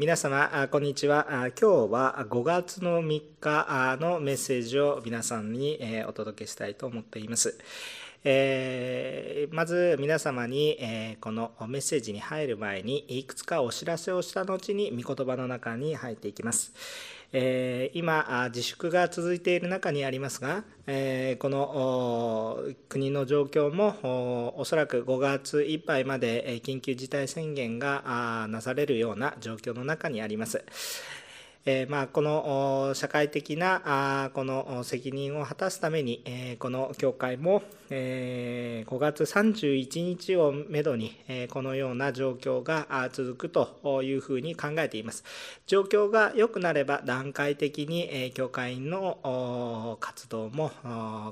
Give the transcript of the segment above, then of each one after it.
皆様、こんにちは。今日は5月の3日のメッセージを皆さんにお届けしたいと思っています。えー、まず皆様に、えー、このメッセージに入る前にいくつかお知らせをした後に御言葉の中に入っていきます。えー、今、自粛が続いている中にありますが、えー、この国の状況もおそらく5月いっぱいまで緊急事態宣言がなされるような状況の中にあります。えー、まあ、この社会的なあこの責任を果たすために、え、この教会も、え、5月31日をめどに、えこのような状況が続くというふうに考えています。状況が良くなれば段階的に、え教会員の活動も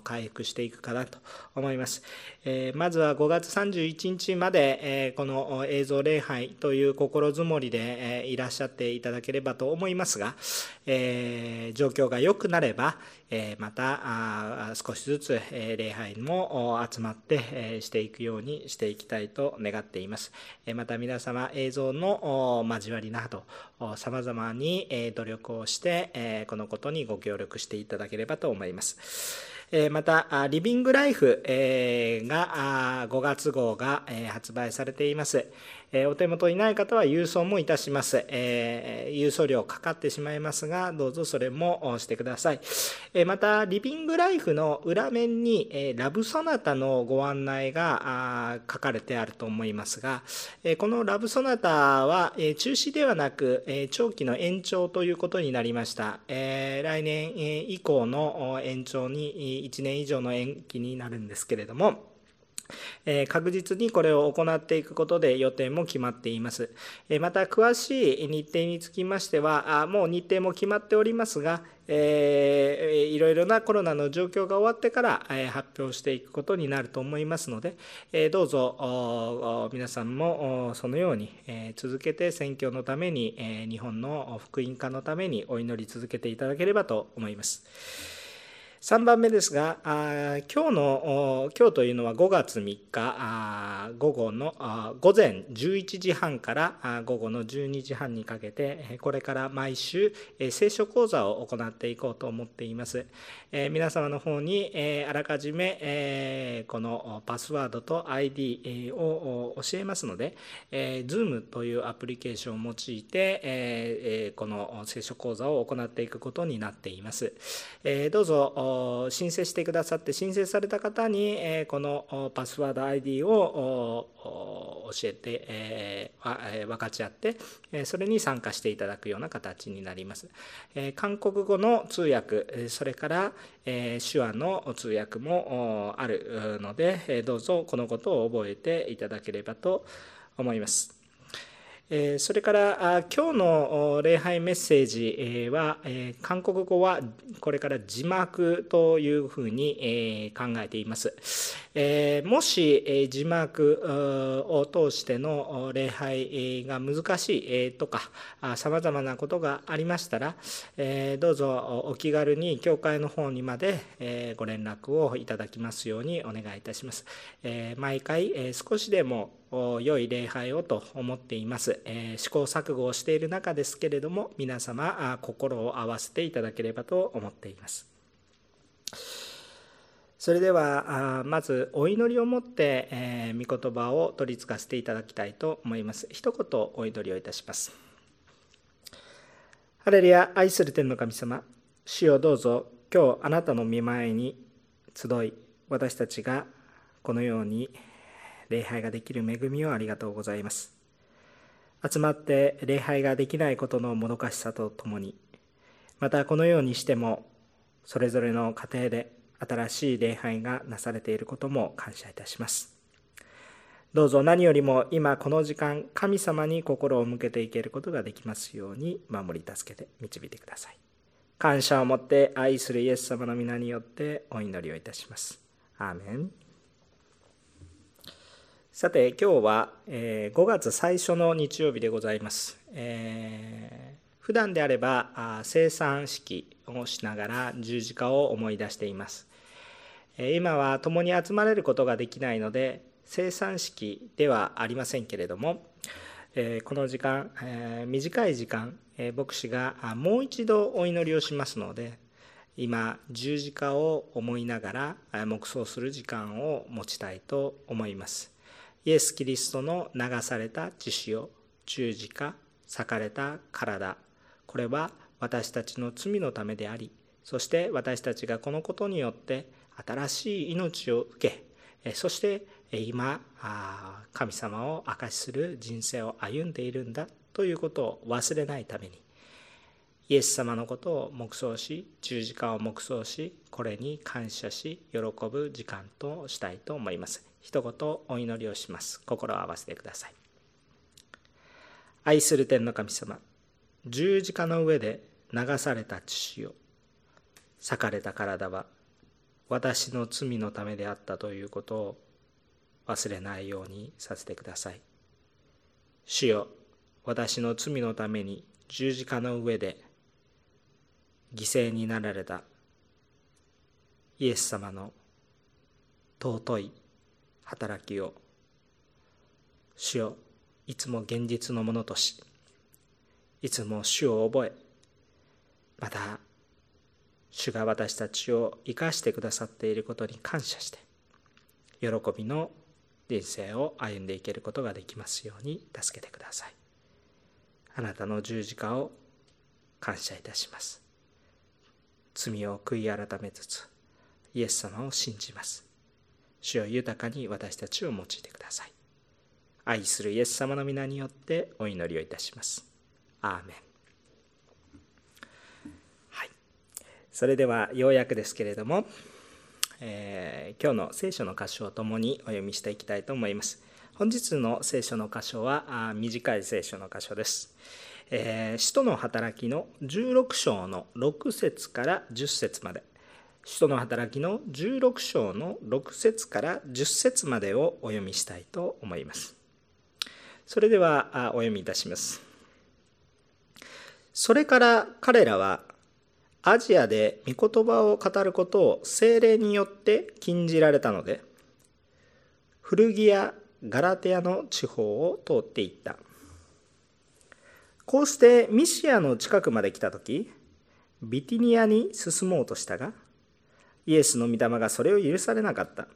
回復していくかなと思います。えまずは5月31日まで、えこの映像礼拝という心づもりで、えいらっしゃっていただければと思いますが、が、えー、状況が良くなれば、えー、またあ少しずつ、えー、礼拝も集まって、えー、していくようにしていきたいと願っています。えまた皆様映像の交わりなどさまざまに、え努力をして、えこのことにご協力していただければと思います。また、リビングライフが5月号が発売されています。えお手元にない方は郵送もいたします。え郵送料かかってしまいますが、どうぞそれもしてください。えまた、リビングライフの裏面にえラブソナタのご案内が書かれてあると思いますが、えこのラブソナタはえ中止ではなく、え長期の延長ということになりました。え来年以降の延長に1年以上の延期になるんですけれども、え確実にこれを行っていくことで予定も決まっています。えまた詳しい日程につきましてはあもう日程も決まっておりますが、えー、いろいろなコロナの状況が終わってから、え発表していくことになると思いますので、えどうぞ皆さんもそのように、え続けて選挙のために、え日本の福音化のためにお祈り続けていただければと思います。3番目ですが、今日の、今日というのは5月3日、午後の午前11時半から午後の12時半にかけて、これから毎週、聖書講座を行っていこうと思っています。えー、皆様の方に、えー、あらかじめ、えー、このパスワードと ID を教えますので、えー、Zoom というアプリケーションを用いて、えー、この聖書講座を行っていくことになっています。えー、どうぞ申請してくださって申請された方にえこのパスワード ID を教えて分かち合ってそれに参加していただくような形になります韓国語の通訳それからえ手話の通訳もあるのでどうぞこのことを覚えていただければと思います。それから今日の礼拝メッセージは韓国語はこれから字幕というふうに考えています。もし字幕を通しての礼拝が難しいとかさまざまなことがありましたらどうぞお気軽に教会の方にまでご連絡をいただきますようにお願いいたします。毎回少しでも良い礼拝をと思っています、え試行錯誤をしている中ですけれども皆様心を合わせていただければと思っています。それではまずお祈りをもって、え御言葉を取り付かせていただきたいと思います。一言お祈りをいたします。ハレルヤ愛する天の神様主をどうぞ今日あなたの見前に集い私たちがこのように礼拝ができる恵みをありがとうございます。集まって礼拝ができないことのもどかしさとともに、またこのようにしても、それぞれの家庭で新しい礼拝がなされていることも感謝いたします。どうぞ何よりも今この時間、神様に心を向けていけることができますように守り助けて導いてください。感謝を持って愛するイエス様の皆によってお祈りをいたします。アーメン。さて今日はえ5月最初の日曜日でございます。えー、普段であればあ生産式をしながら十字架を思い出しています。え今は共に集まれることができないので生産式ではありませんけれどもえこの時間、え短い時間、え牧師がもう一度お祈りをしますので、今、十字架を思いながら黙想する時間を持ちたいと思います。イエス・キリストの流された血潮、十字架、裂かれた体、これは私たちの罪のためであり、そして私たちがこのことによって新しい命を受け、そして今神様を証しする人生を歩んでいるんだということを忘れないためにイエス様のことを黙想し十字架を黙想しこれに感謝し喜ぶ時間としたいと思います。一言お祈りをします心を合わせてください愛する天の神様十字架の上で流された血を裂かれた体は私の罪のためであったということを忘れないようにさせてください。主よ、私の罪のために十字架の上で犠牲になられたイエス様の尊い働きを主よいつも現実のものとしいつも主を覚えまた主が私たちを生かしてくださっていることに感謝して喜びの人生を歩んでいけることができますように助けてください。あなたの十字架を感謝いたします。罪を悔い改めつつイエス様を信じます。主を豊かに私たちを用いてください。愛するイエス様の皆によってお祈りをいたします。アーメン。はい。それではようやくですけれどもえー、今日の聖書の箇所をともにお読みしていきたいと思います。本日の聖書の箇所は短い聖書の箇所です。えー、使徒の働きの16章の6節から10節まで、使徒の働きの16章の6節から10節までをお読みしたいと思います。それではお読みいたします。それから彼らはアジアで御言葉を語ることを精霊によって禁じられたので古着やガラテアの地方を通っていったこうしてミシアの近くまで来た時ビティニアに進もうとしたがイエスの御霊がそれを許されなかった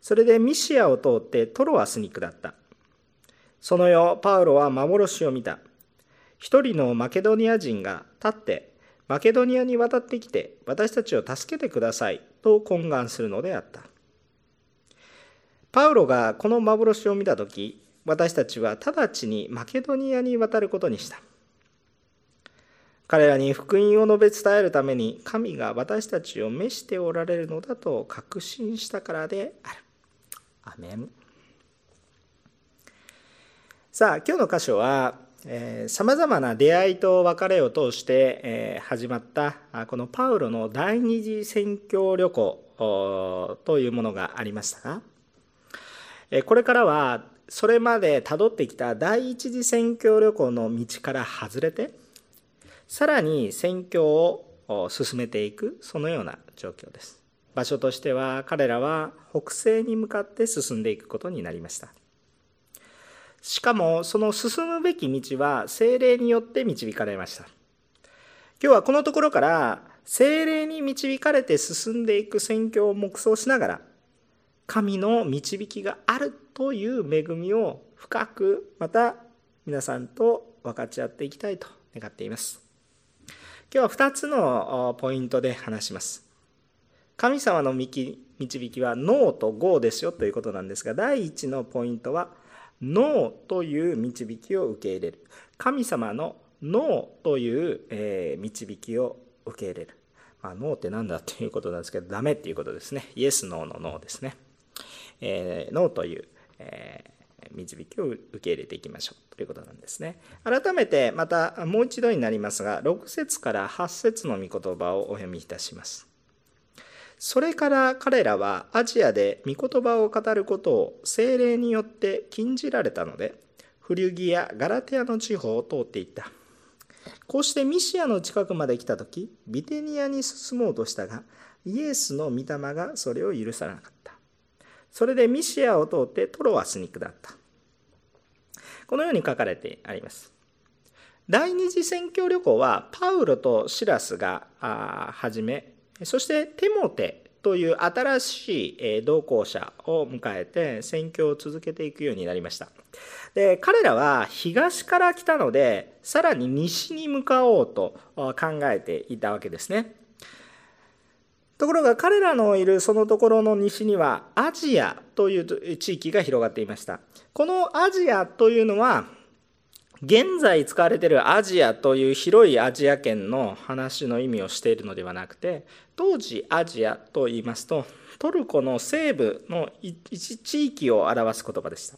それでミシアを通ってトロアスに下ったその夜パウロは幻を見た一人のマケドニア人が立ってマケドニアに渡ってきて私たちを助けてくださいと懇願するのであった。パウロがこの幻を見た時私たちは直ちにマケドニアに渡ることにした。彼らに福音を述べ伝えるために神が私たちを召しておられるのだと確信したからである。アメン。さあ今日の箇所はさまざまな出会いと別れを通して、えー、始まったこのパウロの第二次宣教旅行というものがありましたが、えー、これからはそれまでたどってきた第一次宣教旅行の道から外れてさらに宣教を進めていくそのような状況です場所としては彼らは北西に向かって進んでいくことになりましたしかもその進むべき道は精霊によって導かれました。今日はこのところから精霊に導かれて進んでいく宣教を黙想しながら神の導きがあるという恵みを深くまた皆さんと分かち合っていきたいと願っています。今日は2つのポイントで話します。神様の導きはノーとゴーですよということなんですが第1のポイントはノーという導きを受け入れる。神様のノーという、え、導きを受け入れる、まあ、ノーって何だっていうことなんですけどダメっていうことですね。イエスノーのノーですね、えー、ノーという、え、導きを受け入れていきましょうということなんですね改めてまたもう一度になりますが6節から8節の御言葉をお読みいたしますそれから彼らはアジアで御言葉を語ることを精霊によって禁じられたので、フリュギやガラテアの地方を通っていった。こうしてミシアの近くまで来た時、ビテニアに進もうとしたが、イエスの御霊がそれを許さなかった。それでミシアを通ってトロワスに下った。このように書かれてあります。第二次宣教旅行はパウロとシラスが始めそしてテモテという新しい同行者を迎えて宣教を続けていくようになりましたで彼らは東から来たのでさらに西に向かおうと考えていたわけですねところが彼らのいるそのところの西にはアジアという地域が広がっていました。このアジアというのは現在使われているアジアという広いアジア圏の話の意味をしているのではなくて当時アジアと言いますとトルコの西部の一地域を表す言葉でした。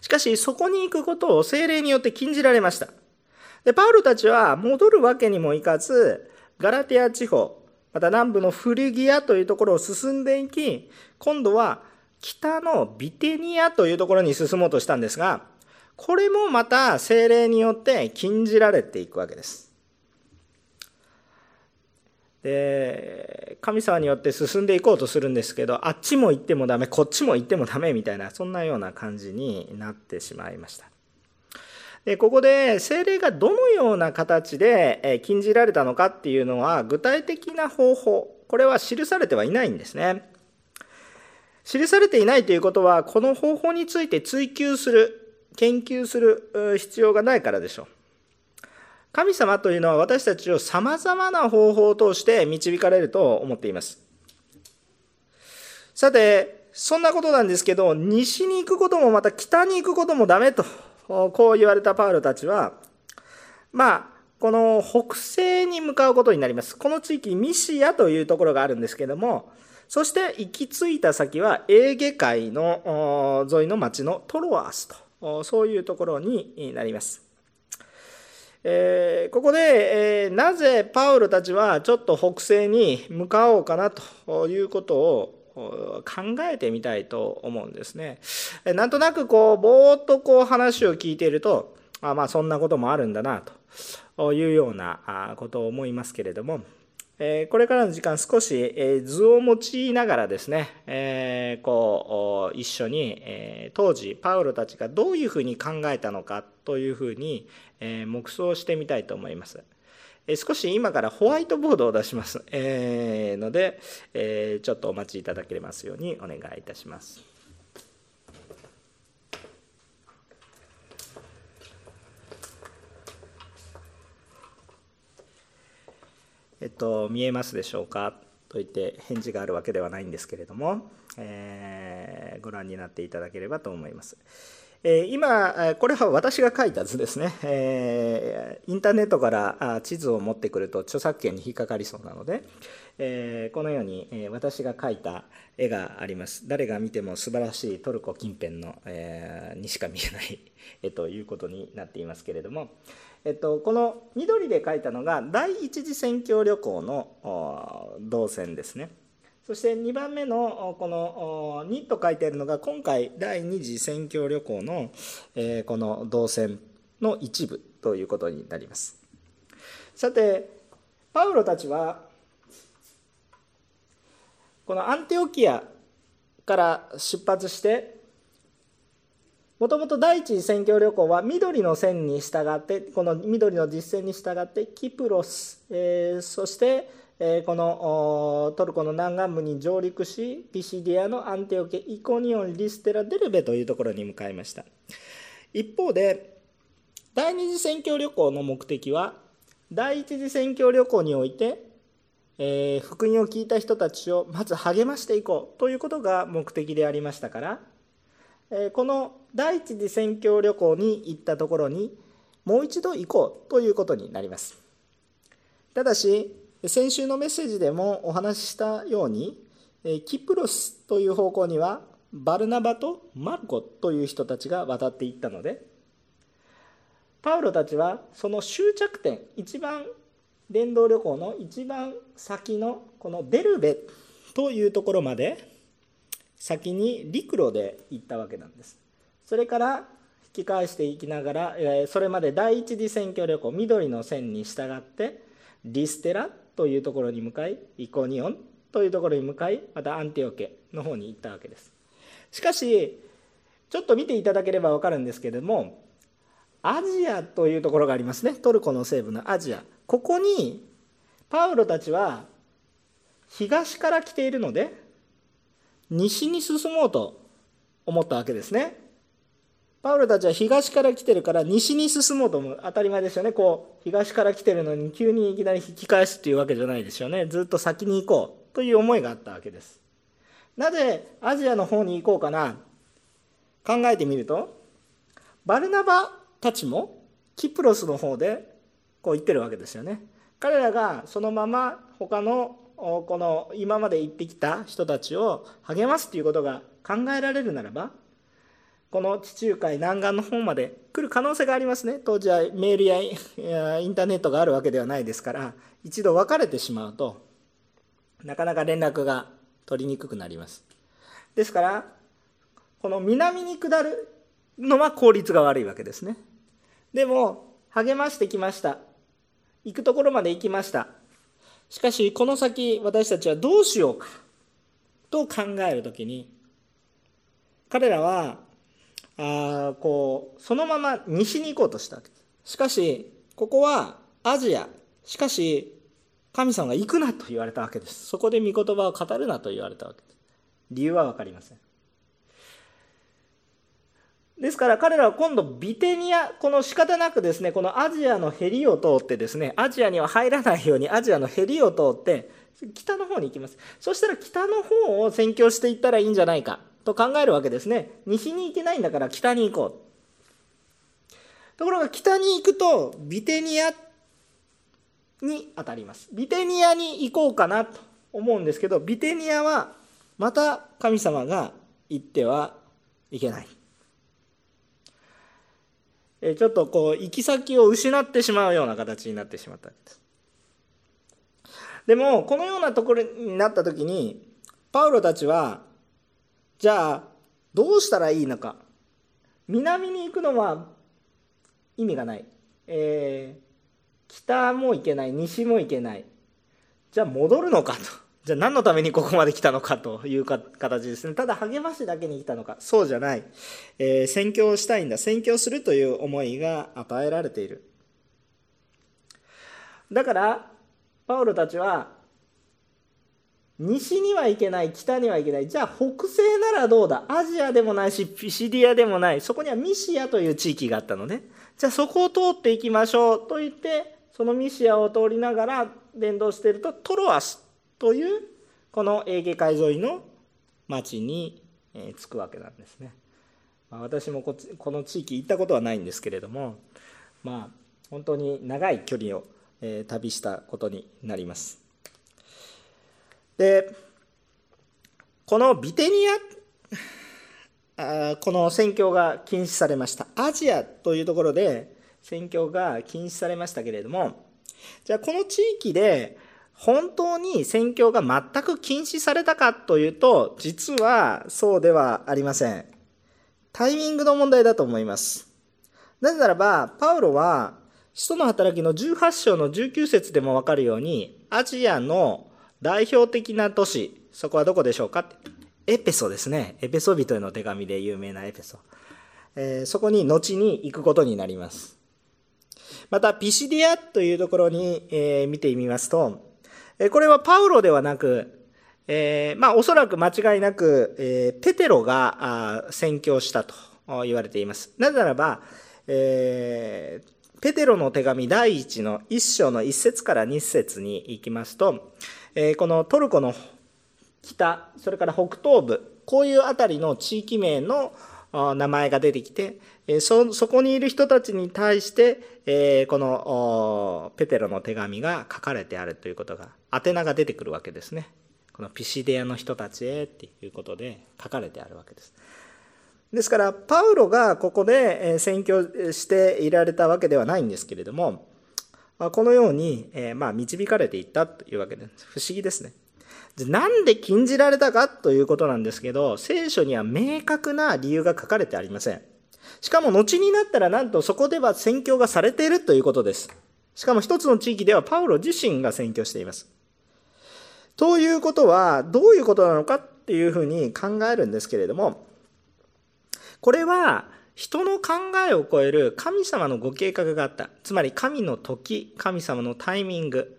しかしそこに行くことを精霊によって禁じられました。でパウロたちは戻るわけにもいかずガラテア地方また南部のフリギアというところを進んでいき今度は北のビテニアというところに進もうとしたんですがこれもまた精霊によって禁じられていくわけです。で神様によって進んでいこうとするんですけどあっちも行ってもダメこっちも行ってもダメみたいなそんなような感じになってしまいました。でここで精霊がどのような形で禁じられたのかっていうのは具体的な方法これは記されてはいないんですね。記されていないということはこの方法について追求する研究する必要がないからでしょう。神様というのは私たちをさまざまな方法を通して導かれると思っています。さて、そんなことなんですけど、西に行くこともまた北に行くこともダメと、こう言われたパウロたちは、まあ、この北西に向かうことになります。この地域、ミシアというところがあるんですけども、そして行き着いた先はエーゲ海の沿いの町のトロアスと。そういうところになります。えー、ここで、えー、なぜパウロたちはちょっと北西に向かおうかなということを考えてみたいと思うんですね。なんとなくこうぼーっとこう話を聞いているとあまあそんなこともあるんだなというようなことを思いますけれどもこれからの時間少し図を用いながらですねこう一緒に当時パウロたちがどういうふうに考えたのかというふうに黙想してみたいと思います。少し今からホワイトボードを出しますえのでえちょっとお待ちいただけますようにお願いいたします。えっと、見えますでしょうか？と言って返事があるわけではないんですけれども、えー、ご覧になっていただければと思います。え、今、これは私が書いた図ですね、え、インターネットから地図を持ってくると著作権に引っかかりそうなので、え、このように、え私が描いた絵があります。誰が見ても素晴らしいトルコ近辺の、えにしか見えない 絵ということになっていますけれども、えっと、この緑で書いたのが第一次宣教旅行の動線ですね。そして2番目のこの2と書いてあるのが今回第二次宣教旅行のこの動線の一部ということになります。さてパウロたちはこのアンテオキアから出発してもともと第一次宣教旅行は緑の線に従ってこの緑の実践に従ってキプロス、えー、そして、えー、このトルコの南岸部に上陸しピシディアのアンテオケイコニオンリステラデルベというところに向かいました。一方で第二次宣教旅行の目的は第一次宣教旅行において、えー、福音を聞いた人たちをまず励ましていこうということが目的でありましたからこの第一次宣教旅行に行ったところにもう一度行こうということになります。ただし先週のメッセージでもお話ししたようにキプロスという方向にはバルナバとマルコという人たちが渡っていったのでパウロたちはその終着点一番伝道旅行の一番先のこのデルベというところまで先に陸路で行ったわけなんです。それから引き返していきながらそれまで第一次選挙旅行緑の線に従ってリステラというところに向かいイコニオンというところに向かいまたアンティオケの方に行ったわけです。しかしちょっと見ていただければ分かるんですけれどもアジアというところがありますね。トルコの西部のアジア。ここにパウロたちは東から来ているので西に進もうと思ったわけですね。パウロたちは東から来てるから西に進もうと思う。当たり前ですよね。こう東から来てるのに急にいきなり引き返すっていうわけじゃないですよね。ずっと先に行こうという思いがあったわけです。なぜアジアの方に行こうかな？考えてみるとバルナバたちもキプロスの方でこう言ってるわけですよね。彼らがそのまま他のこの今まで行ってきた人たちを励ますということが考えられるならばこの地中海南岸の方まで来る可能性がありますね。当時はメールや インターネットがあるわけではないですから一度別れてしまうとなかなか連絡が取りにくくなります。ですからこの南に下るのは効率が悪いわけですね。でも励ましてきました。行くところまで行きました。しかしこの先私たちはどうしようかと考える時に彼らはあこうそのまま西に行こうとした。わけですしかしここはアジア。しかし神様が行くなと言われたわけです。そこで御言葉を語るなと言われたわけです。理由は分かりません。ですから彼らは今度ビテニアこの仕方なくですねこのアジアのヘリを通ってですねアジアには入らないようにアジアのヘリを通って北の方に行きます。そしたら北の方を宣教していったらいいんじゃないか。と考えるわけですね。西に行けないんだから北に行こう。ところが北に行くとビテニアに当たります。ビテニアに行こうかなと思うんですけどビテニアはまた神様が行ってはいけない。ちょっとこう行き先を失ってしまうような形になってしまった。んですでもこのようなところになった時にパウロたちはじゃあどうしたらいいのか。南に行くのは意味がない、えー、北も行けない。西も行けない。じゃあ戻るのかと。じゃあ何のためにここまで来たのかという形ですね。ただ励ましだけに来たのか。そうじゃない、えー、宣教をしたいんだ。宣教するという思いが与えられている。だからパウロたちは西には行けない北には行けないじゃあ北西ならどうだ？アジアでもないしピシディアでもないそこにはミシアという地域があったのねじゃあそこを通っていきましょうと言ってそのミシアを通りながら伝道しているとトロアスというこのエーゲ海沿いの町に着くわけなんですね。まあ、私もここの地域行ったことはないんですけれどもまあ本当に長い距離を、旅したことになります。でこのビテニアこの宣教が禁止されました。アジアというところで宣教が禁止されましたけれどもじゃあこの地域で本当に宣教が全く禁止されたかというと実はそうではありません。タイミングの問題だと思います。なぜならばパウロは使徒の働きの18章の19節でもわかるようにアジアの代表的な都市、そこはどこでしょうかエペソですね。エペソ人への手紙で有名なエペソ。えー、そこに後に行くことになります。また、ピシディアというところに、えー、見てみますと、えこれはパウロではなく、え、まあ、おそらく間違いなく、え、ペテロが宣教したと言われています。なぜならば、え、ペテロの手紙第1の1章の1節から2節に行きますと、えこのトルコの北それから北東部こういう辺りの地域名の名前が出てきてそそこにいる人たちに対して、えこのペテロの手紙が書かれてあるということが宛名が出てくるわけですね。このピシデアの人たちへっていうことで書かれてあるわけです。ですからパウロがここで宣教していられたわけではないんですけれどもまこのように、えまあ、導かれていったというわけです。不思議ですね。なんで禁じられたかということなんですけど、聖書には明確な理由が書かれてありません。しかも後になったらなんとそこでは宣教がされているということです。しかも一つの地域ではパウロ自身が宣教しています。ということはどういうことなのかっていうふうに考えるんですけれども、これは人の考えを超える神様のご計画があったつまり神の時神様のタイミング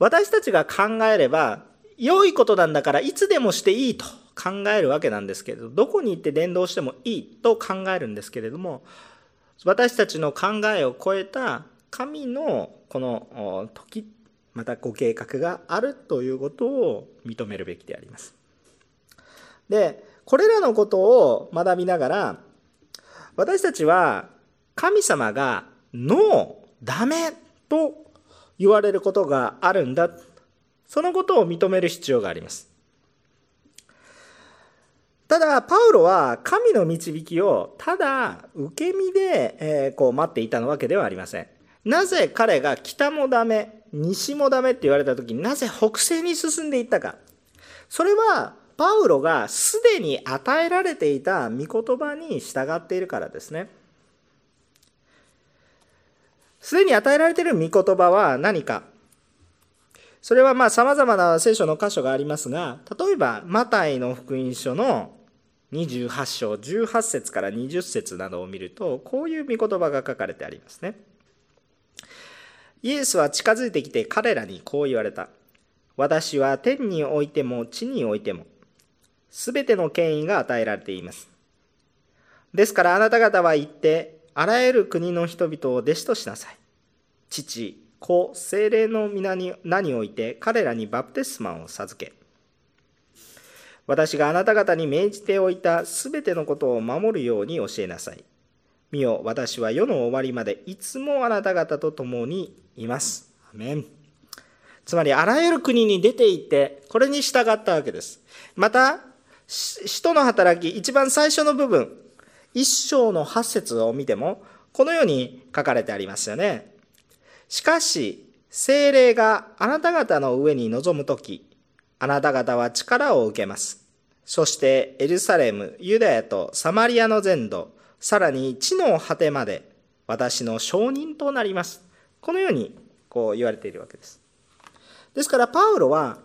私たちが考えれば良いことなんだからいつでもしていいと考えるわけなんですけれどどこに行って伝道してもいいと考えるんですけれども私たちの考えを超えた神のこの時またご計画があるということを認めるべきであります。でこれらのことを学びながら私たちは神様がノーダメと言われることがあるんだ。そのことを認める必要があります。ただパウロは神の導きをただ受け身で、えこう待っていたのわけではありません。なぜ彼が北もダメ西もダメって言われた時になぜ北西に進んでいったか。それはパウロがすでに与えられていた御言葉に従っているからですね。すでに与えられている御言葉は何か？それはまあさまざまな聖書の箇所がありますが例えばマタイの福音書の28章18節から20節などを見るとこういう御言葉が書かれてありますね。イエスは近づいてきて彼らにこう言われた。私は天においても地においてもすべての権威が与えられていますですからあなた方は言ってあらゆる国の人々を弟子としなさい父子精霊の皆に名において彼らにバプテスマを授け私があなた方に命じておいたすべてのことを守るように教えなさい。見よ、私は世の終わりまでいつもあなた方と共にいます。アメン。つまり、あらゆる国に出て行って、これに従ったわけです。また、使徒の働き、一番最初の部分、一章の八節を見ても、このように書かれてありますよね。しかし、精霊があなた方の上に臨むとき、あなた方は力を受けます。そしてエルサレム、ユダヤとサマリアの全土、さらに地の果てまで私の証人となります。このようにこう言われているわけです。ですからパウロは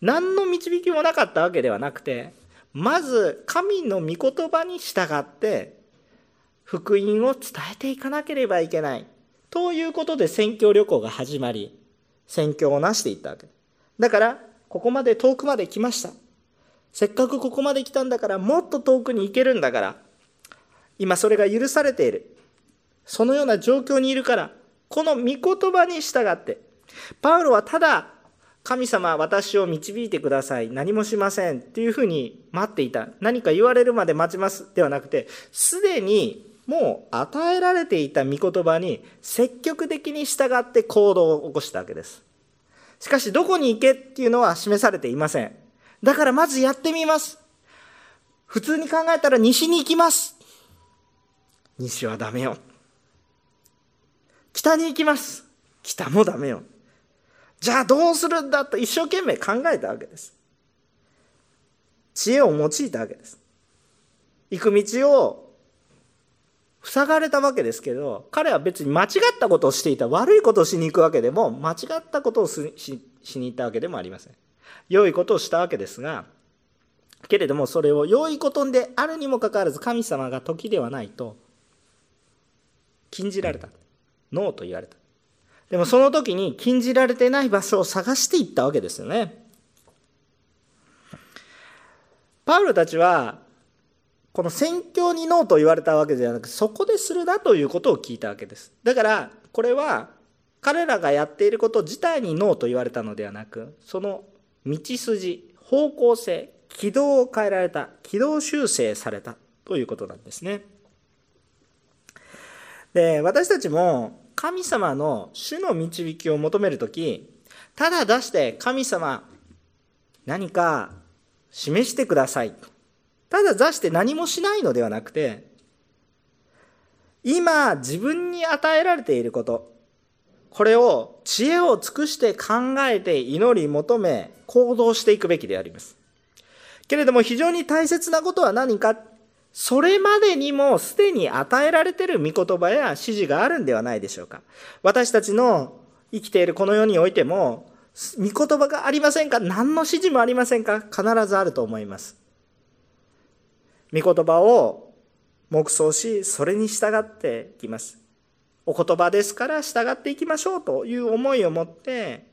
何の導きもなかったわけではなくて、まず神の御言葉に従って福音を伝えていかなければいけない。ということで宣教旅行が始まり、宣教をなしていったわけ。だからここまで遠くまで来ました。せっかくここまで来たんだから、もっと遠くに行けるんだから、今それが許されている。そのような状況にいるから、この御言葉に従って、パウロはただ、神様私を導いてください。何もしません。っていうふうに待っていた。何か言われるまで待ちます。ではなくて、すでにもう与えられていた御言葉に積極的に従って行動を起こしたわけです。しかしどこに行けっていうのは示されていません。だからまずやってみます。普通に考えたら西に行きます。西はダメよ。北に行きます。北もダメよ。じゃあどうするんだと一生懸命考えたわけです。知恵を用いたわけです。行く道を塞がれたわけですけど彼は別に間違ったことをしていた悪いことをしに行くわけでも間違ったことをしに行ったわけでもありません良いことをしたわけですがけれどもそれを良いことであるにもかかわらず神様が時ではないと禁じられたノーと言われたでもその時に禁じられてない場所を探していったわけですよね。パウロたちはこの宣教にノーと言われたわけではなくそこでするなということを聞いたわけです。だからこれは彼らがやっていること自体にノーと言われたのではなくその道筋方向性軌道を変えられた軌道修正されたということなんですね。で私たちも神様の主の導きを求める時ただ出して神様何か示してくださいとただ座して何もしないのではなくて、今自分に与えられていること、これを知恵を尽くして考えて祈り求め行動していくべきであります。けれども非常に大切なことは何かそれまでにもすでに与えられている御言葉や指示があるんではないでしょうか。私たちの生きているこの世においても、御言葉がありませんか？何の指示もありませんか？必ずあると思います。御言葉を黙想しそれに従っていきますお言葉ですから従っていきましょうという思いを持って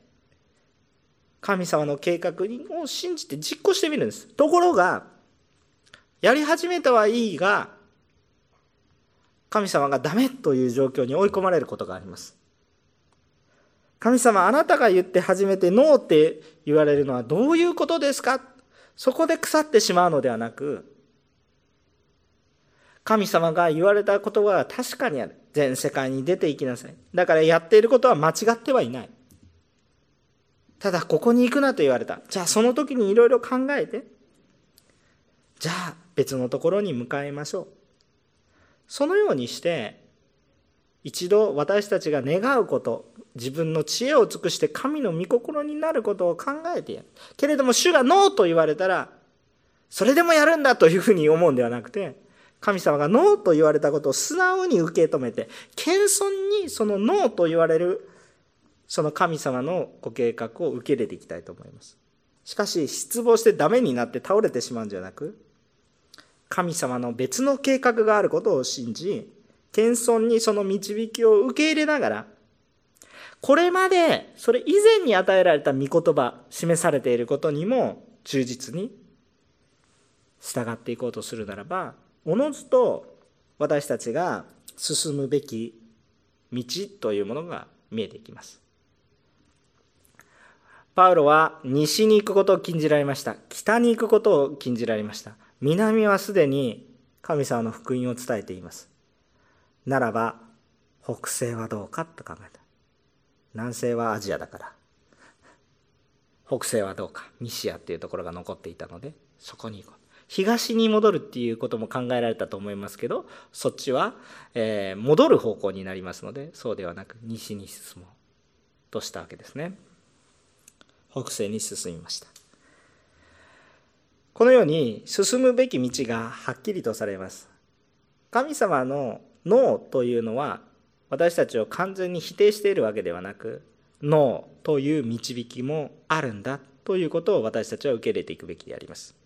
神様の計画を信じて実行してみるんですところがやり始めたはいいが神様がダメという状況に追い込まれることがあります。神様あなたが言って初めてノーって言われるのはどういうことですか？そこで腐ってしまうのではなく神様が言われた言葉は確かにある。全世界に出ていきなさい。だからやっていることは間違ってはいない。ただここに行くなと言われた。じゃあその時にいろいろ考えて。じゃあ別のところに向かいましょう。そのようにして一度私たちが願うこと自分の知恵を尽くして神の御心になることを考えてやる。けれども主がノーと言われたらそれでもやるんだというふうに思うんではなくて神様がノーと言われたことを素直に受け止めて謙遜にそのノーと言われるその神様のご計画を受け入れていきたいと思います。しかし失望してダメになって倒れてしまうんじゃなく神様の別の計画があることを信じ謙遜にその導きを受け入れながらこれまでそれ以前に与えられた御言葉示されていることにも忠実に従っていこうとするならばおのずと私たちが進むべき道というものが見えていきます。パウロは西に行くことを禁じられました。北に行くことを禁じられました。南はすでに神様の福音を伝えています。ならば北西はどうかと考えた。南西はアジアだから。北西はどうか。ミシアっていうところが残っていたのでそこに行こう。東に戻るっていうことも考えられたと思いますけどそっちは、えー、戻る方向になりますのでそうではなく西に進もうとしたわけですね。北西に進みました。このように進むべき道がはっきりとされます。神様のノーというのは私たちを完全に否定しているわけではなくノーという導きもあるんだということを私たちは受け入れていくべきであります。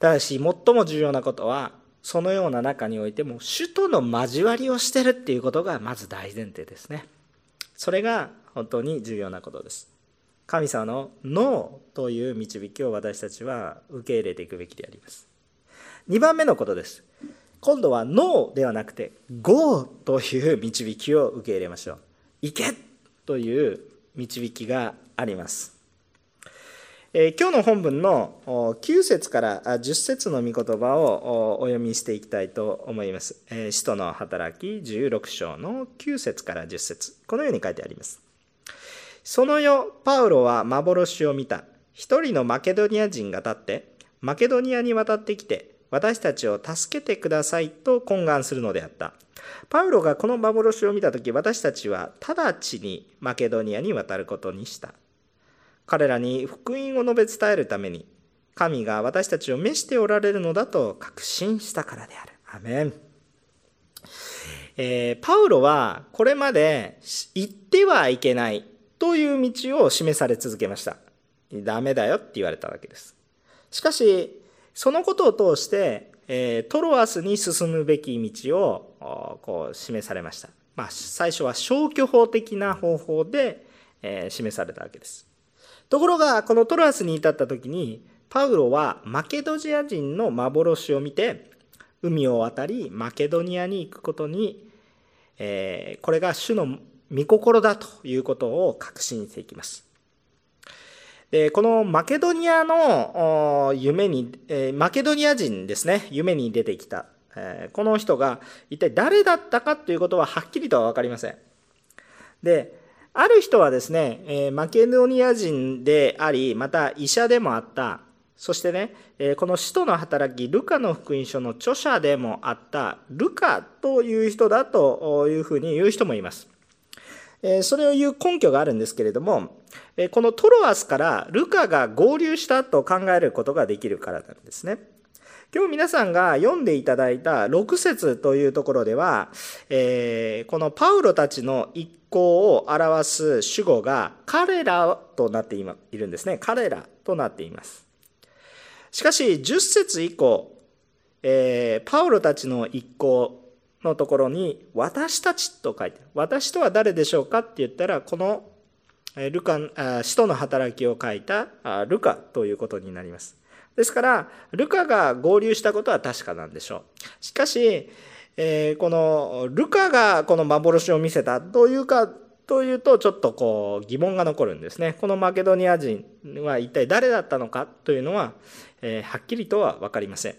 ただし最も重要なことはそのような中においても主との交わりをしてるっていうことがまず大前提ですね。それが本当に重要なことです。神様のノーという導きを私たちは受け入れていくべきであります。2番目のことです。今度はノーではなくてゴーという導きを受け入れましょう。行けという導きがあります。え今日の本文の9節から10節の御言葉をお読みしていきたいと思います。え使徒の働き16章の9節から10節。このように書いてあります。その夜、パウロは幻を見た。一人のマケドニア人が立って、マケドニアに渡ってきて、私たちを助けてくださいと懇願するのであった。パウロがこの幻を見たとき、私たちは直ちにマケドニアに渡ることにした。彼らに福音を述べ伝えるために神が私たちを召しておられるのだと確信したからである。アメン。えー、パウロはこれまで行ってはいけないという道を示され続けました。ダメだよって言われたわけです。しかし、そのことを通して、トロアスに進むべき道をこう示されました。まあ、最初は消去法的な方法で、示されたわけです。ところが、このトロアスに至った時に、パウロはマケドニア人の幻を見て、海を渡り、マケドニアに行くことに、これが主の御心だということを確信していきます。でこのマケドニアの夢に、え、マケドニア人ですね、夢に出てきた、え、この人が一体誰だったかということははっきりとは分かりません。で、ある人はですね、えマケドニア人であり、また医者でもあった、そしてね、えこの使徒の働き、ルカの福音書の著者でもあった、ルカという人だというふうに言う人もいます。それを言う根拠があるんですけれども、このトロアスからルカが合流したと考えることができるからなんですね。今日皆さんが読んでいただいた6節というところでは、このパウロたちの一行を表す主語が彼らとなっているんですね。彼らとなっています。しかし10節以降、パウロたちの一行のところに「私たち」と書いて私とは誰でしょうかって言ったらこのルカ使徒の働きを書いたルカということになります。ですからルカが合流したことは確かなんでしょう。しかし、えー、このルカがこの幻を見せたというかというとちょっとこう疑問が残るんですね。このマケドニア人は一体誰だったのかというのは、えー、はっきりとは分かりません。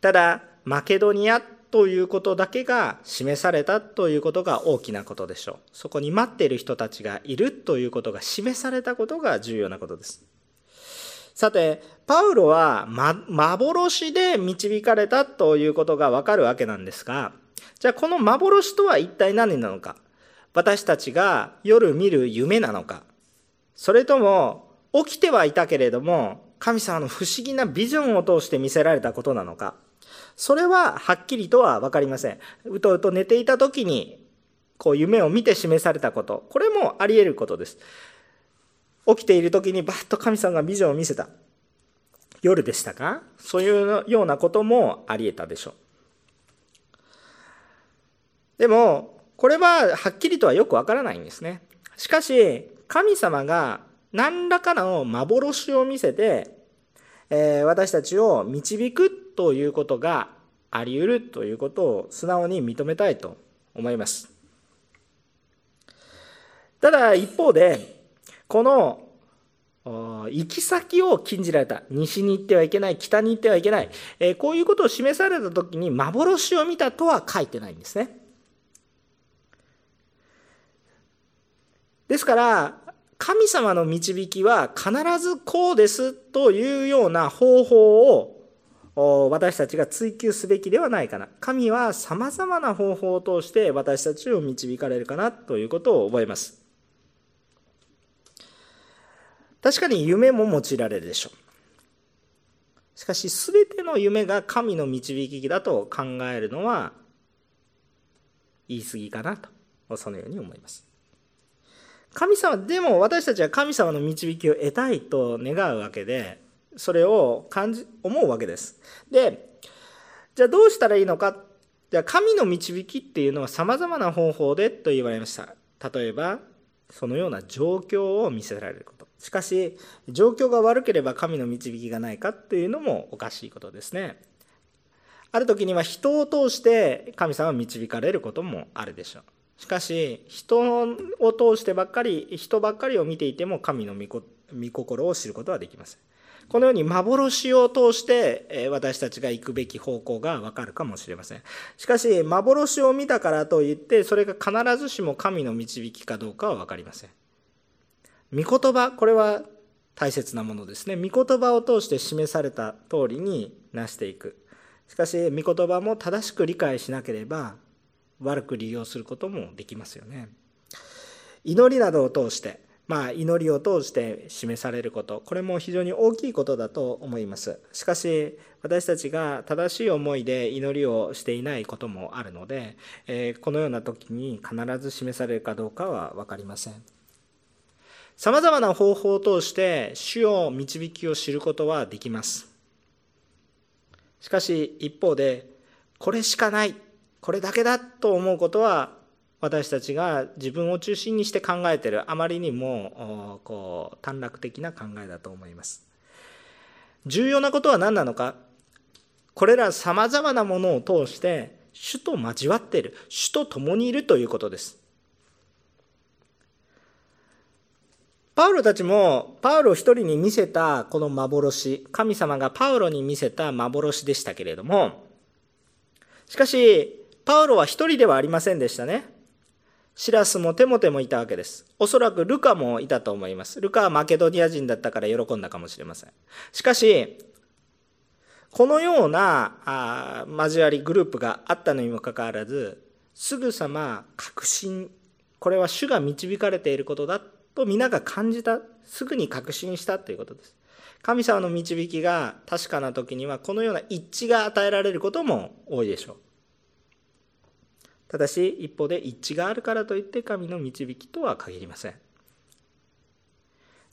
ただマケドニアということだけが示されたということが大きなことでしょう。そこに待っている人たちがいるということが示されたことが重要なことです。さて、パウロは、ま、幻で導かれたということがわかるわけなんですが、じゃあこの幻とは一体何なのか？私たちが夜見る夢なのか？それとも起きてはいたけれども神様の不思議なビジョンを通して見せられたことなのか？それははっきりとは分かりません。うとうと寝ていた時に、こう夢を見て示されたこと、これもあり得ることです。起きている時にバッと神様がビジョンを見せた。夜でしたか？そういうようなこともあり得たでしょう。でも、これははっきりとはよくわからないんですね。しかし、神様が何らかの幻を見せて、えー、私たちを導くということがあり得るということを素直に認めたいと思います。ただ一方で、この行き先を禁じられた。西に行ってはいけない、北に行ってはいけない。えー、こういうことを示された時に幻を見たとは書いてないんですね。ですから、神様の導きは必ずこうですというような方法を私たちが追求すべきではないかな。神は様々な方法を通して私たちを導かれるかなということを覚えます。確かに夢も用いられるでしょう。しかし全ての夢が神の導きだと考えるのは言い過ぎかなとそのように思います。神様、でも私たちは神様の導きを得たいと願うわけで、それを感じ、思うわけです。で、じゃあどうしたらいいのか？じゃあ神の導きっていうのは様々な方法でと言われました。例えば、そのような状況を見せられること。しかし、状況が悪ければ神の導きがないかっていうのもおかしいことですね。ある時には人を通して神様は導かれることもあるでしょう。しかし人を通してばっかり人ばっかりを見ていても神の御心を知ることはできませんこのように幻を通して私たちが行くべき方向がわかるかもしれません。しかし幻を見たからといってそれが必ずしも神の導きかどうかは分かりません。御言葉これは大切なものですね。御言葉を通して示された通りになしていく。しかし御言葉も正しく理解しなければ悪く利用することもできますよね。祈りなどを通して、まあ、祈りを通して示されること、これも非常に大きいことだと思います。しかし、私たちが正しい思いで祈りをしていないこともあるので、えー、このような時に必ず示されるかどうかは分かりません。さまざまな方法を通して主を導きを知ることはできます。しかし一方で、これしかないこれだけだと思うことは私たちが自分を中心にして考えているあまりにもこう短絡的な考えだと思います。重要なことは何なのか？これらさまざまなものを通して主と交わっている主と共にいるということです。パウロたちもパウロ一人に見せたこの幻神様がパウロに見せた幻でしたけれどもしかしパウロは一人ではありませんでしたね。シラスもテモテもいたわけです。おそらくルカもいたと思います。ルカはマケドニア人だったから喜んだかもしれません。しかし、このようなあ交わりグループがあったのにもかかわらず、すぐさま確信、これは主が導かれていることだと皆が感じた、すぐに確信したということです。神様の導きが確かな時にはこのような一致が与えられることも多いでしょう。ただし一方で一致があるからといって神の導きとは限りません。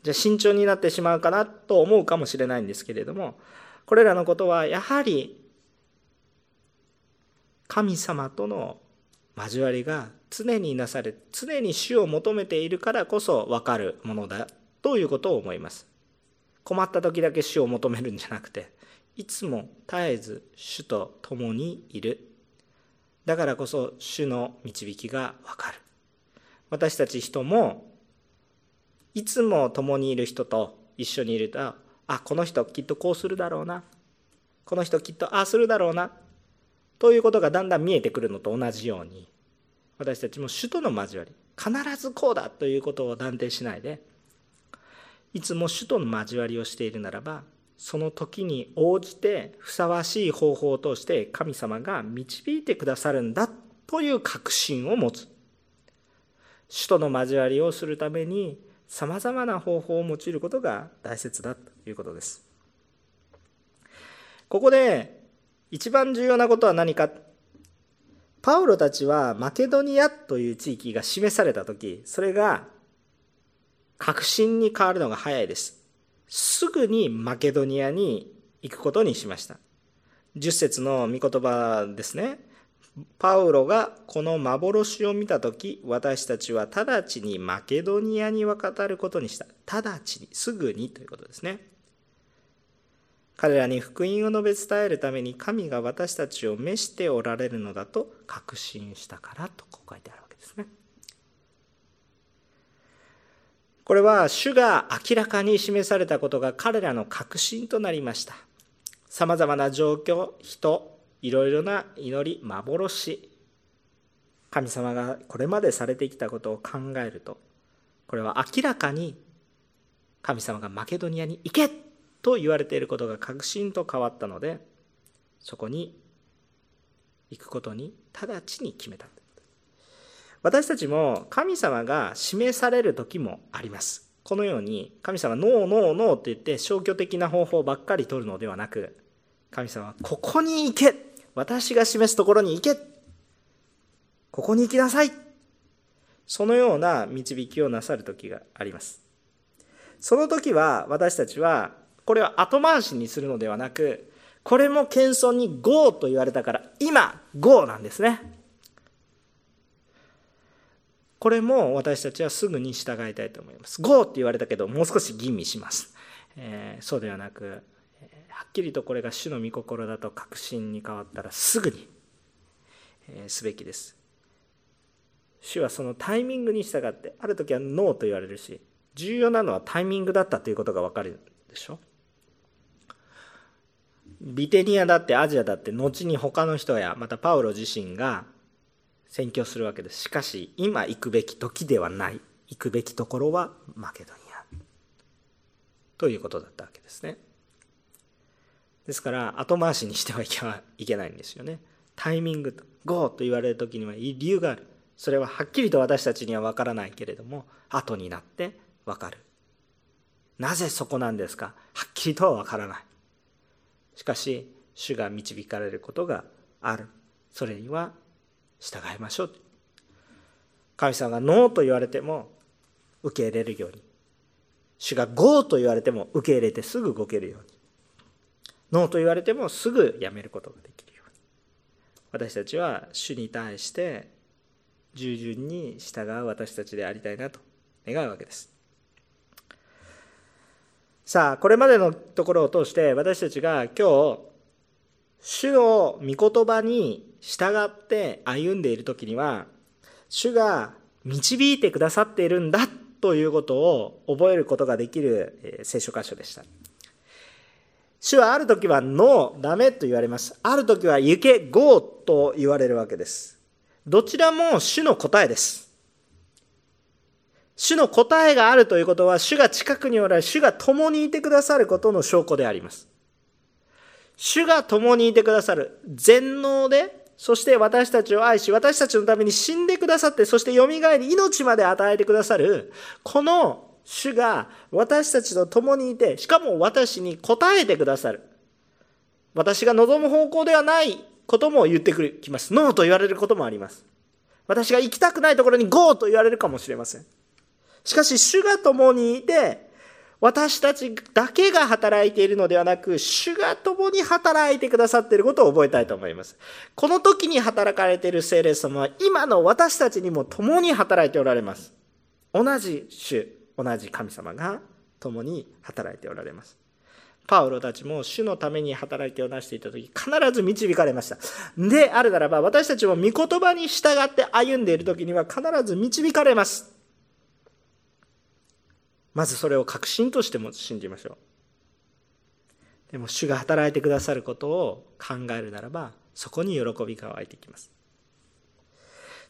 じゃあ慎重になってしまうかなと思うかもしれないんですけれどもこれらのことはやはり神様との交わりが常になされ常に主を求めているからこそ分かるものだということを思います。困った時だけ主を求めるんじゃなくていつも絶えず主と共にいる。だからこそ主の導きが分かる。私たち人もいつも共にいる人と一緒にいるとあこの人きっとこうするだろうな。この人きっとああするだろうな。ということがだんだん見えてくるのと同じように私たちも主との交わり必ずこうだということを断定しないでいつも主との交わりをしているならばその時に応じてふさわしい方法を通して神様が導いてくださるんだという確信を持つ。主との交わりをするためにさまざまな方法を用いることが大切だということです。ここで一番重要なことは何か。パウロたちはマケドニアという地域が示された時それが確信に変わるのが早いです。すぐにマケドニアに行くことにしました。10節の御言葉ですね。パウロがこの幻を見た時私たちは直ちにマケドニアに渡ることにした。直ちに、すぐにということですね。彼らに福音を述べ伝えるために神が私たちを召しておられるのだと確信したからとこう書いてあるわけですね。これは主が明らかに示されたことが彼らの確信となりました。さまざまな状況人いろいろな祈り幻。神様がこれまでされてきたことを考えるとこれは明らかに神様がマケドニアに行けと言われていることが確信と変わったのでそこに行くことに直ちに決めた。私たちも神様が示される時もあります。このように神様ノーノーノーって言って消去的な方法ばっかり取るのではなく神様はここに行け私が示すところに行けここに行きなさいそのような導きをなさる時があります。その時は私たちはこれを後回しにするのではなくこれも謙遜に GO と言われたから今 GO なんですね。これも私たちはすぐに従いたいと思います。GO って言われたけど、もう少し吟味します。えー、そうではなく、はっきりとこれが主の御心だと確信に変わったらすぐに、えー、すべきです。主はそのタイミングに従って、ある時はノーと言われるし、重要なのはタイミングだったということがわかるでしょ。ビテニアだってアジアだって後に他の人やまたパウロ自身が宣教するわけです。しかし今行くべき時ではない。行くべきところはマケドニア。ということだったわけですね。ですから後回しにしてはいけないんですよね。タイミングと GO と言われる時には理由がある。それははっきりと私たちには分からないけれども後になって分かる。なぜそこなんですか？はっきりとは分からない。しかし主が導かれることがある。それには従いましょう。神様がノーと言われても受け入れるように。主がゴーと言われても受け入れてすぐ動けるように。ノーと言われてもすぐやめることができるように。私たちは主に対して従順に従う。私たちでありたいなと願うわけです。さあこれまでのところを通して私たちが今日主の御言葉に従って歩んでいる時には主が導いてくださっているんだということを覚えることができる聖書箇所でした主はある時はノー、ダメと言われます。ある時は行け、ゴーと言われるわけです。どちらも主の答えです。主の答えがあるということは、主が近くにおられ、主が共にいてくださることの証拠であります。主が共にいてくださる。全能でそして私たちを愛し私たちのために死んでくださってそしてよみがえり命まで与えてくださる。この主が私たちと共にいてしかも私に答えてくださる。私が望む方向ではないことも言ってきます。ノーと言われることもあります。私が行きたくないところにゴーと言われるかもしれません。しかし主が共にいて私たちだけが働いているのではなく、主が共に働いてくださっていることを覚えたいと思います。この時に働かれている聖霊様は、今の私たちにも共に働いておられます。同じ主、同じ神様が共に働いておられます。パウロたちも主のために働きをなしていた時必ず導かれました。であるならば私たちも御言葉に従って歩んでいる時には必ず導かれます。まずそれを確信としても信じましょう。でも主が働いてくださることを考えるならばそこに喜びが湧いてきます。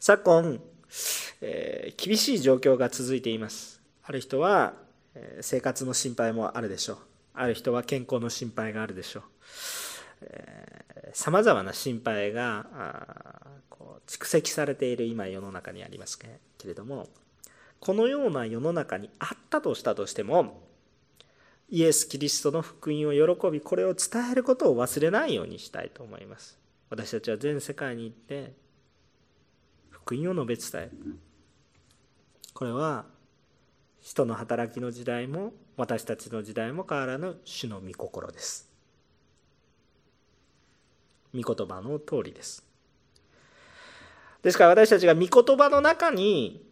昨今、えー、厳しい状況が続いています。ある人は、生活の心配もあるでしょう。ある人は健康の心配があるでしょう。さまざまな心配がこう蓄積されている今世の中にありますけれどもこのような世の中にあったとしたとしてもイエス・キリストの福音を喜びこれを伝えることを忘れないようにしたいと思います。私たちは全世界に行って福音を述べ伝える。これは人の働きの時代も私たちの時代も変わらぬ主の御心です。御言葉の通りです。ですから私たちが御言葉の中に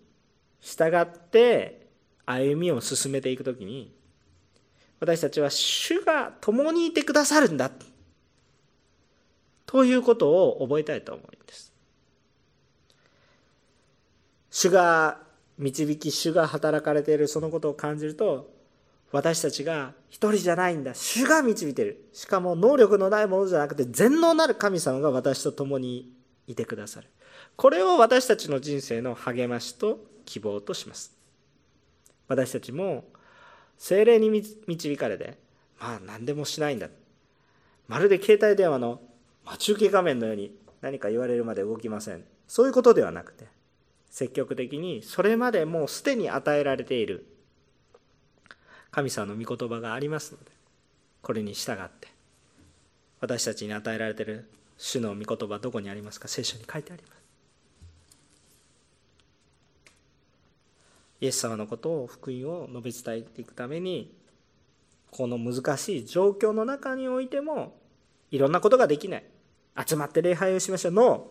従って歩みを進めていくときに私たちは主が共にいてくださるんだということを覚えたいと思うんです。主が導き主が働かれているそのことを感じると私たちが一人じゃないんだ。主が導いてる。しかも能力のないものじゃなくて全能なる神様が私と共にいてくださる。これを私たちの人生の励ましと希望とします。私たちも精霊に導かれてまあ何でもしないんだ。まるで携帯電話の待ち受け画面のように何か言われるまで動きません。そういうことではなくて積極的にそれまでもうすでに与えられている神様の御言葉がありますのでこれに従って私たちに与えられている主の御言葉どこにありますか？聖書に書いてあります。イエス様のことを福音を述べ伝えていくためにこの難しい状況の中においてもいろんなことができない。集まって礼拝をしましょう。の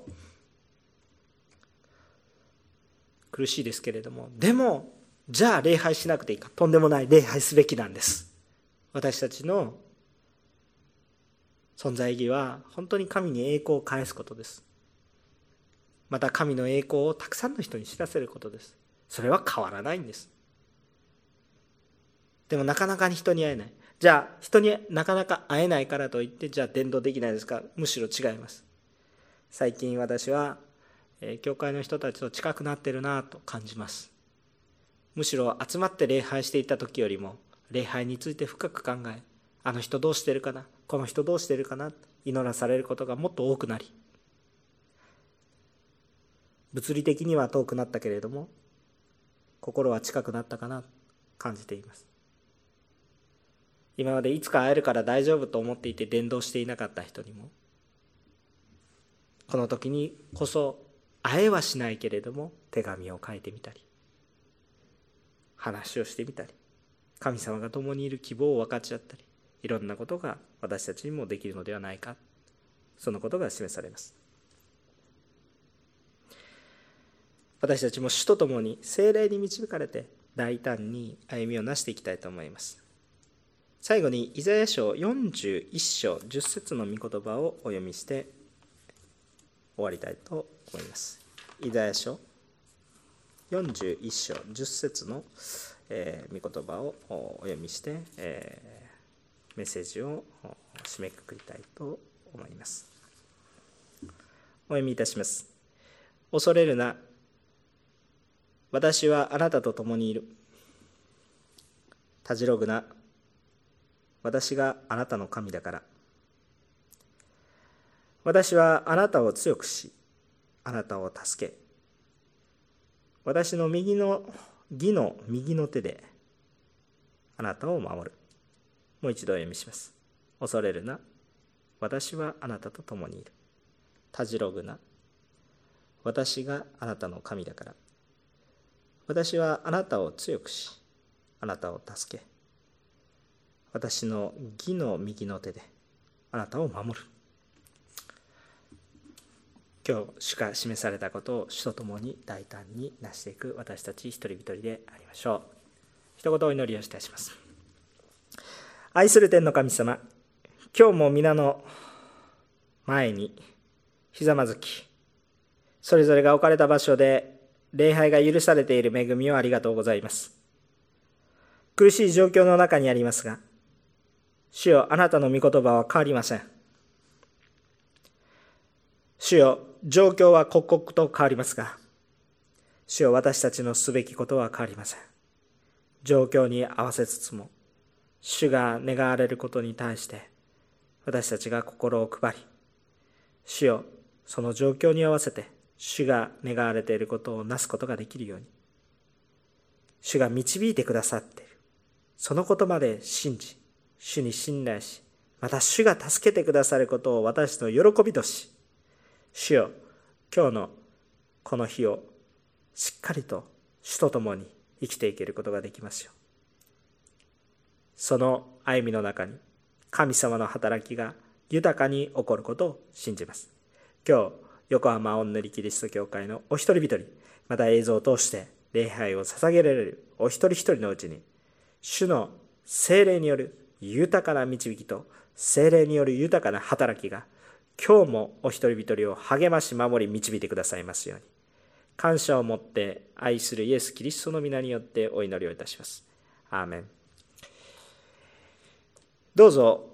苦しいですけれども。でもじゃあ礼拝しなくていいか。とんでもない礼拝すべきなんです。私たちの存在意義は本当に神に栄光を返すことです。また神の栄光をたくさんの人に知らせることです。それは変わらないんです。でもなかなかに人に会えない。じゃあ人になかなか会えないからといってじゃあ伝道できないですか。むしろ違います。最近私は教会の人たちと近くなってるなと感じます。むしろ集まって礼拝していた時よりも礼拝について深く考えあの人どうしてるかな。この人どうしてるかな？祈らされることがもっと多くなり。物理的には遠くなったけれども心は近くなったかな感じています。今までいつか会えるから大丈夫と思っていて伝道していなかった人にもこの時にこそ会えはしないけれども手紙を書いてみたり話をしてみたり神様が共にいる希望を分かち合ったりいろんなことが私たちにもできるのではないかそのことが示されます私たちも主と共に精霊に導かれて大胆に歩みをなしていきたいと思います。最後にイザヤ書41章10節の御言葉をお読みして終わりたいと思います。イザヤ書41章10節の、えー、御言葉をお読みして、えー、メッセージを締めくくりたいと思います。お読みいたします。恐れるな私はあなたと共にいる。たじろぐな。私があなたの神だから。私はあなたを強くし、あなたを助け、私の右の義の右の手であなたを守る。もう一度お読みします。恐れるな。私はあなたと共にいる。たじろぐな。私があなたの神だから。私はあなたを強くし、あなたを助け、私の義の右の手であなたを守る今日主が示されたことを主と共に大胆に成していく私たち一人一人でありましょう一言お祈りをいたします愛する天の神様今日も皆の前にひざまずきそれぞれが置かれた場所で礼拝が許されている恵みをありがとうございます苦しい状況の中にありますが主よあなたの御言葉は変わりません主よ状況は刻々と変わりますが、主よ私たちのすべきことは変わりません。状況に合わせつつも、主が願われることに対して、私たちが心を配り、主よその状況に合わせて、主が願われていることをなすことができるように、主が導いてくださっている。そのことまで信じ、主に信頼し、また主が助けてくださることを私の喜びとし、主よ今日のこの日をしっかりと主と共に生きていけることができますよその歩みの中に神様の働きが豊かに起こることを信じます。今日横浜オンヌリキリスト教会のお一人一人また映像を通して礼拝を捧げられるお一人一人のうちに主の精霊による豊かな導きと精霊による豊かな働きが今日もお一人一人を励まし守り導いてくださいますように感謝を持って愛するイエス・キリストの皆によってお祈りをいたします。アーメン。どうぞ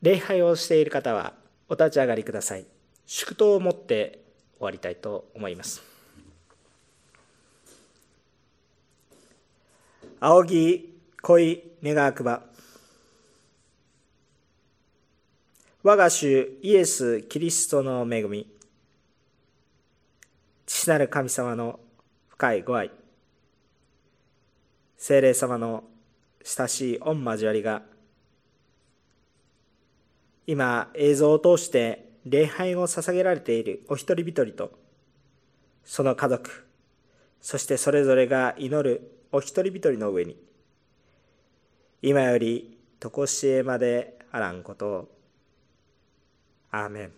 礼拝をしている方はお立ち上がりください。祝祷を持って終わりたいと思います。仰ぎ恋願わくば。我が主イエス・キリストの恵み、父なる神様の深いご愛、精霊様の親しい御交わりが、今映像を通して礼拝を捧げられているお一人一人と、その家族、そしてそれぞれが祈るお一人一人の上に、今より常しえまであらんことをアーメン。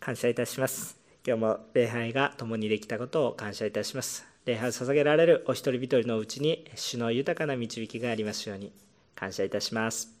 感謝いたします。今日も礼拝が共にできたことを感謝いたします。礼拝を捧げられるお一人一人のうちに主の豊かな導きがありますように感謝いたします。